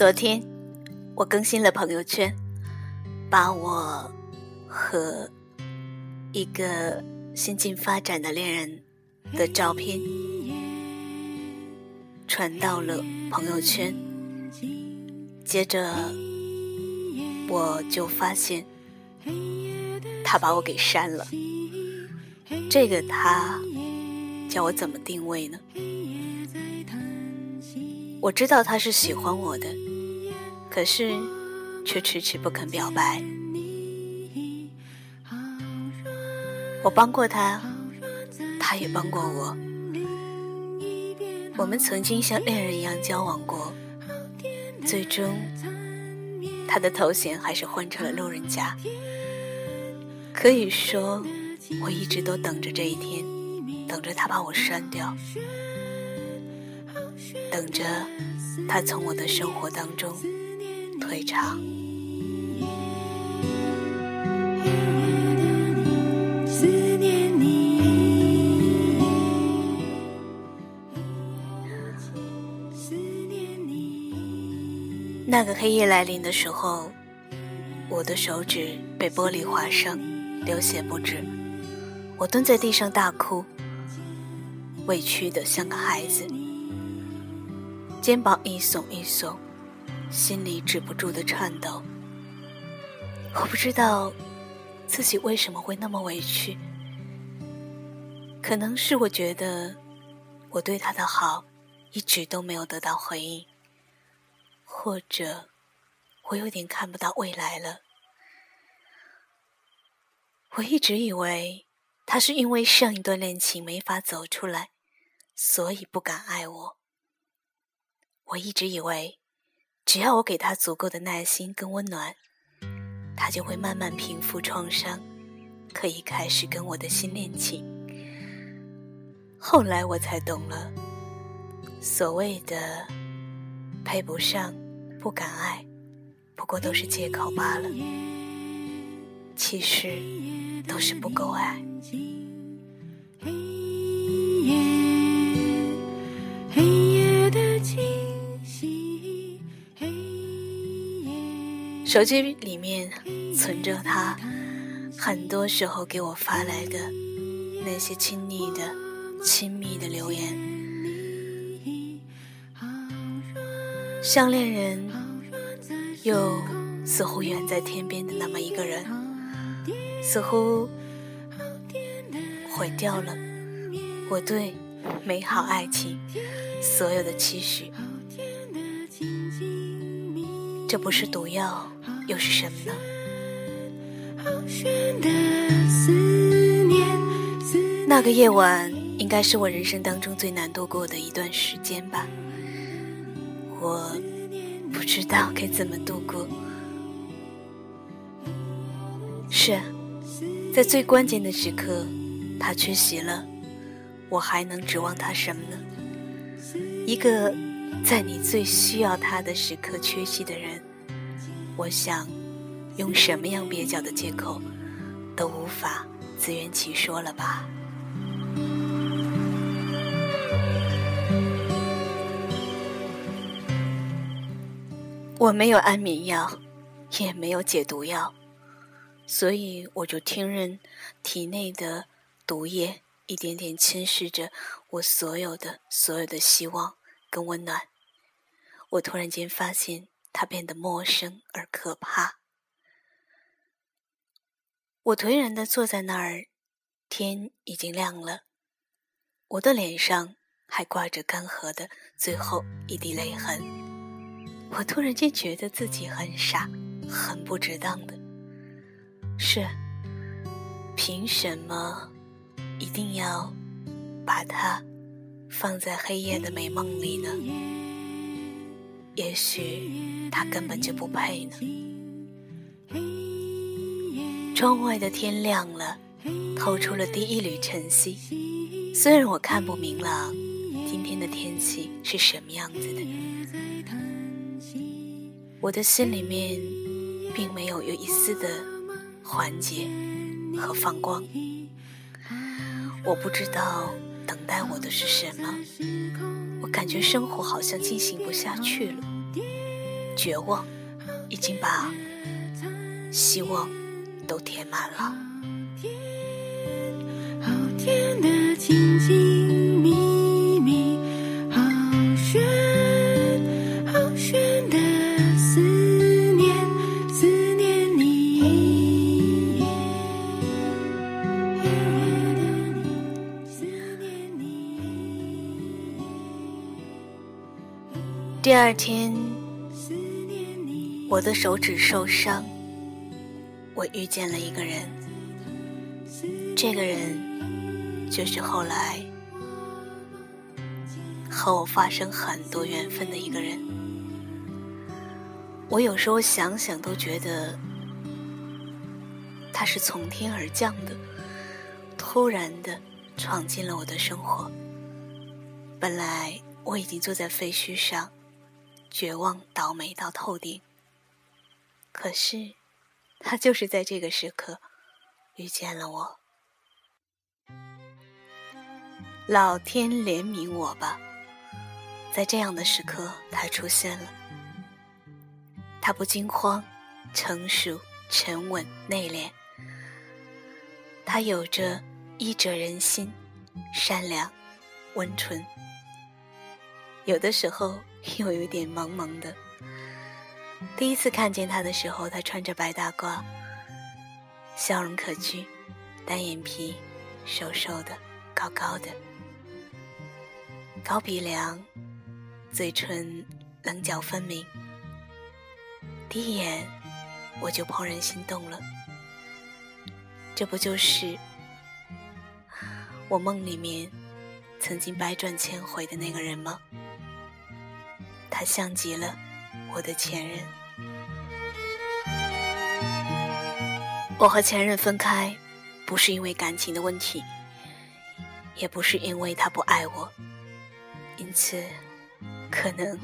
昨天我更新了朋友圈，把我和一个新近发展的恋人的照片传到了朋友圈，接着我就发现他把我给删了。这个他叫我怎么定位呢？我知道他是喜欢我的。可是，却迟迟不肯表白。我帮过他，他也帮过我。我们曾经像恋人一样交往过，最终，他的头衔还是换成了路人甲。可以说，我一直都等着这一天，等着他把我删掉，等着他从我的生活当中。退场。那个黑夜来临的时候，我的手指被玻璃划伤，流血不止。我蹲在地上大哭，委屈的像个孩子，肩膀一耸一耸。心里止不住的颤抖，我不知道自己为什么会那么委屈。可能是我觉得我对他的好一直都没有得到回应，或者我有点看不到未来了。我一直以为他是因为上一段恋情没法走出来，所以不敢爱我。我一直以为。只要我给他足够的耐心跟温暖，他就会慢慢平复创伤，可以开始跟我的新恋情。后来我才懂了，所谓的配不上、不敢爱，不过都是借口罢了。其实都是不够爱。黑夜的静手机里面存着他很多时候给我发来的那些亲昵的、亲密的留言，像恋人又似乎远在天边的那么一个人，似乎毁掉了我对美好爱情所有的期许。这不是毒药。又是什么呢？那个夜晚应该是我人生当中最难度过的一段时间吧。我不知道该怎么度过。是，在最关键的时刻，他缺席了，我还能指望他什么呢？一个在你最需要他的时刻缺席的人。我想，用什么样蹩脚的借口，都无法自圆其说了吧。我没有安眠药，也没有解毒药，所以我就听任体内的毒液一点点侵蚀着我所有的、所有的希望跟温暖。我突然间发现。他变得陌生而可怕。我颓然的坐在那儿，天已经亮了，我的脸上还挂着干涸的最后一滴泪痕。我突然间觉得自己很傻，很不值当的。是，凭什么一定要把它放在黑夜的美梦里呢？也许他根本就不配呢。窗外的天亮了，透出了第一缕晨曦。虽然我看不明朗今天的天气是什么样子的，我的心里面并没有有一丝的缓解和放光。我不知道等待我的是什么。我感觉生活好像进行不下去了，绝望已经把希望都填满了。好甜的情景第二天，我的手指受伤，我遇见了一个人。这个人就是后来和我发生很多缘分的一个人。我有时候想想都觉得他是从天而降的，突然的闯进了我的生活。本来我已经坐在废墟上。绝望倒霉到透顶。可是，他就是在这个时刻遇见了我。老天怜悯我吧，在这样的时刻，他出现了。他不惊慌，成熟、沉稳、内敛。他有着医者仁心，善良、温纯。有的时候。又有点萌萌的。第一次看见他的时候，他穿着白大褂，笑容可掬，单眼皮，瘦瘦的，高高的，高鼻梁，嘴唇棱角分明。第一眼我就怦然心动了。这不就是我梦里面曾经百转千回的那个人吗？他像极了我的前任。我和前任分开，不是因为感情的问题，也不是因为他不爱我，因此，可能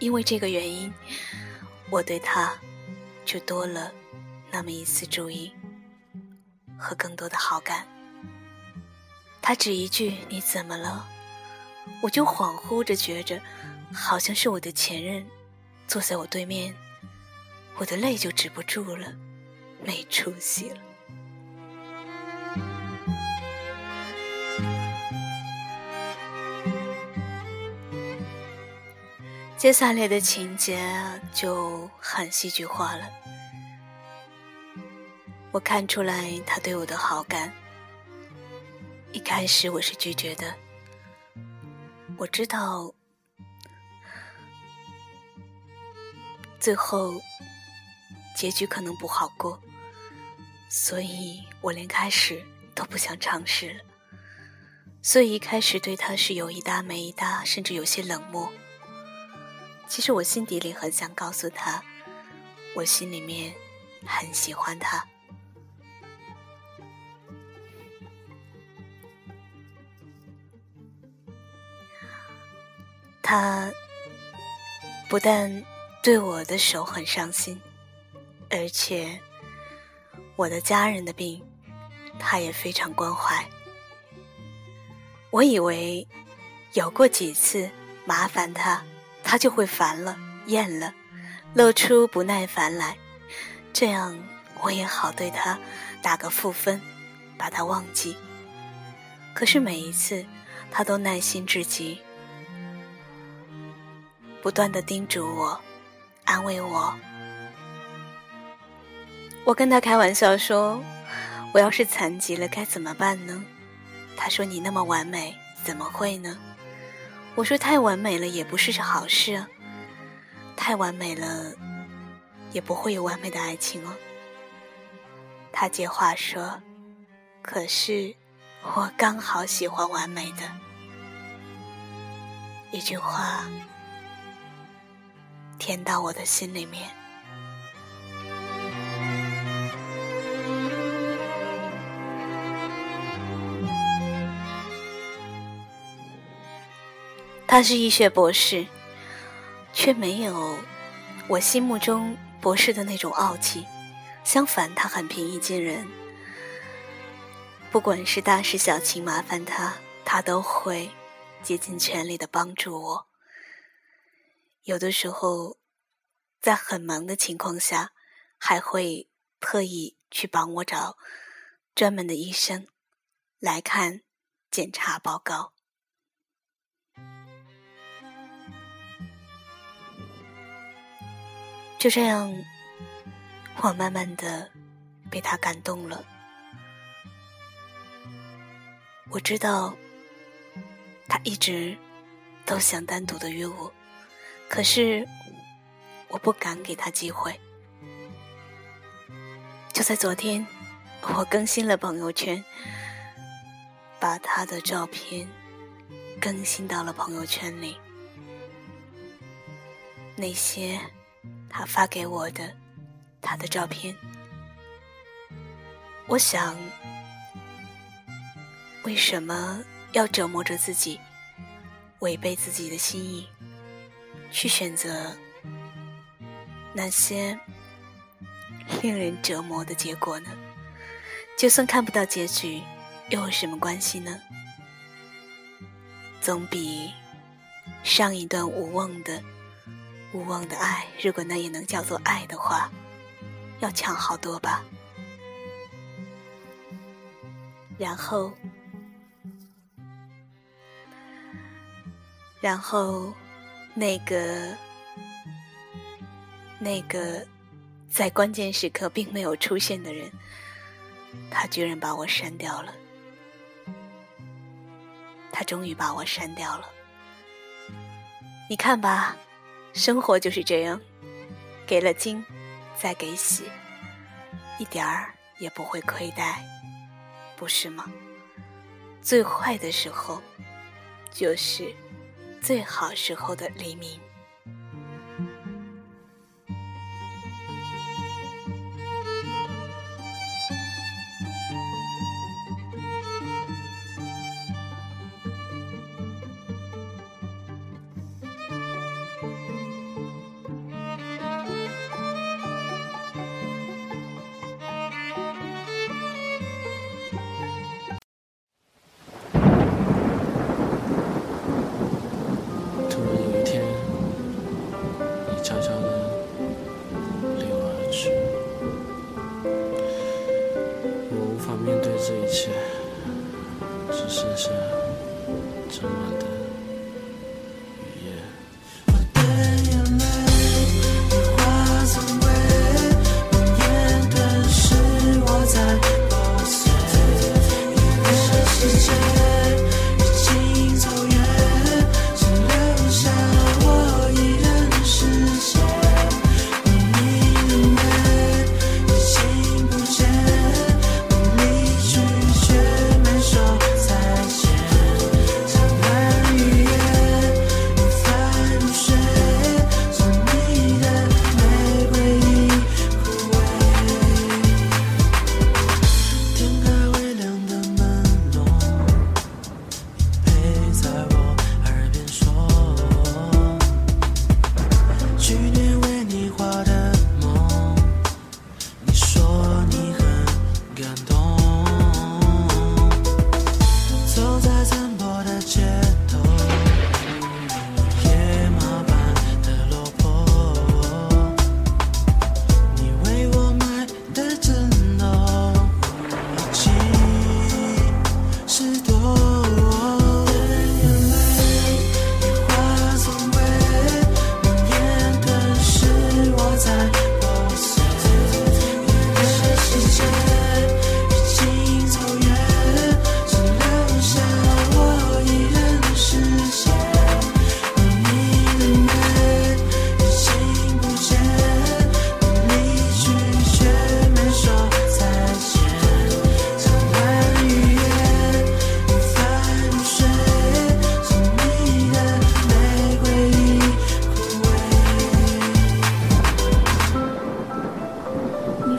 因为这个原因，我对他就多了那么一丝注意和更多的好感。他只一句“你怎么了”，我就恍惚着觉着。好像是我的前任坐在我对面，我的泪就止不住了，没出息了。接下来的情节就很戏剧化了。我看出来他对我的好感，一开始我是拒绝的，我知道。最后，结局可能不好过，所以我连开始都不想尝试了。所以一开始对他是有一搭没一搭，甚至有些冷漠。其实我心底里很想告诉他，我心里面很喜欢他。他不但。对我的手很伤心，而且我的家人的病，他也非常关怀。我以为有过几次麻烦他，他就会烦了、厌了，露出不耐烦来，这样我也好对他打个负分，把他忘记。可是每一次，他都耐心至极，不断的叮嘱我。安慰我，我跟他开玩笑说：“我要是残疾了该怎么办呢？”他说：“你那么完美，怎么会呢？”我说：“太完美了也不是好事啊，太完美了也不会有完美的爱情哦。”他接话说：“可是我刚好喜欢完美的。”一句话。填到我的心里面。他是医学博士，却没有我心目中博士的那种傲气。相反，他很平易近人。不管是大事小情，麻烦他，他都会竭尽全力的帮助我。有的时候，在很忙的情况下，还会特意去帮我找专门的医生来看检查报告。就这样，我慢慢的被他感动了。我知道，他一直都想单独的约我，可是我不敢给他机会。就在昨天，我更新了朋友圈，把他的照片更新到了朋友圈里，那些。他发给我的他的照片，我想，为什么要折磨着自己，违背自己的心意，去选择那些令人折磨的结果呢？就算看不到结局，又有什么关系呢？总比上一段无望的。无望的爱，如果那也能叫做爱的话，要强好多吧。然后，然后，那个，那个，在关键时刻并没有出现的人，他居然把我删掉了。他终于把我删掉了。你看吧。生活就是这样，给了惊，再给喜，一点儿也不会亏待，不是吗？最坏的时候，就是最好时候的黎明。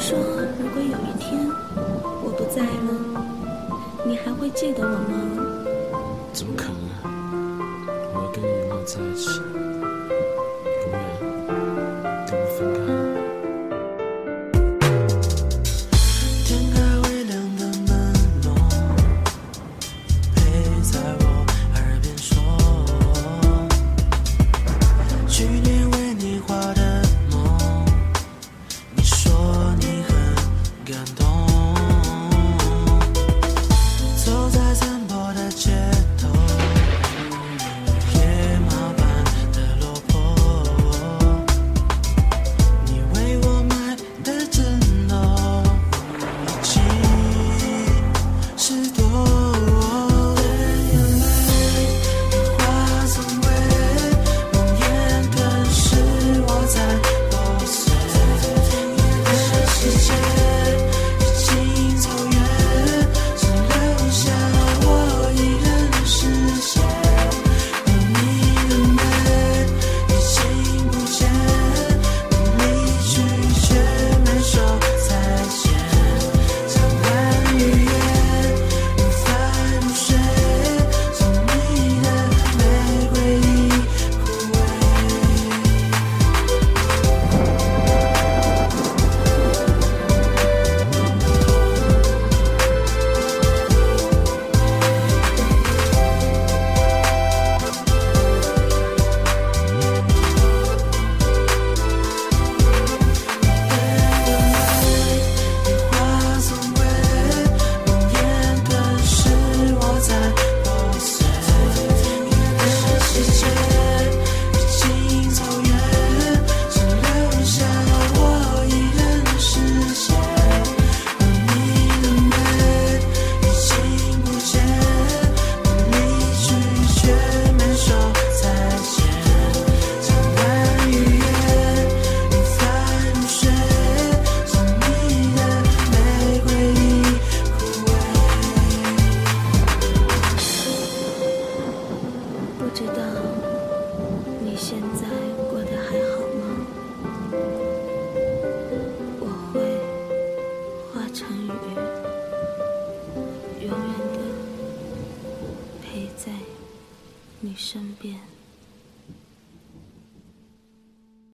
说，如果有一天我不在了，你还会记得我吗？怎么可能？我跟你落在一起。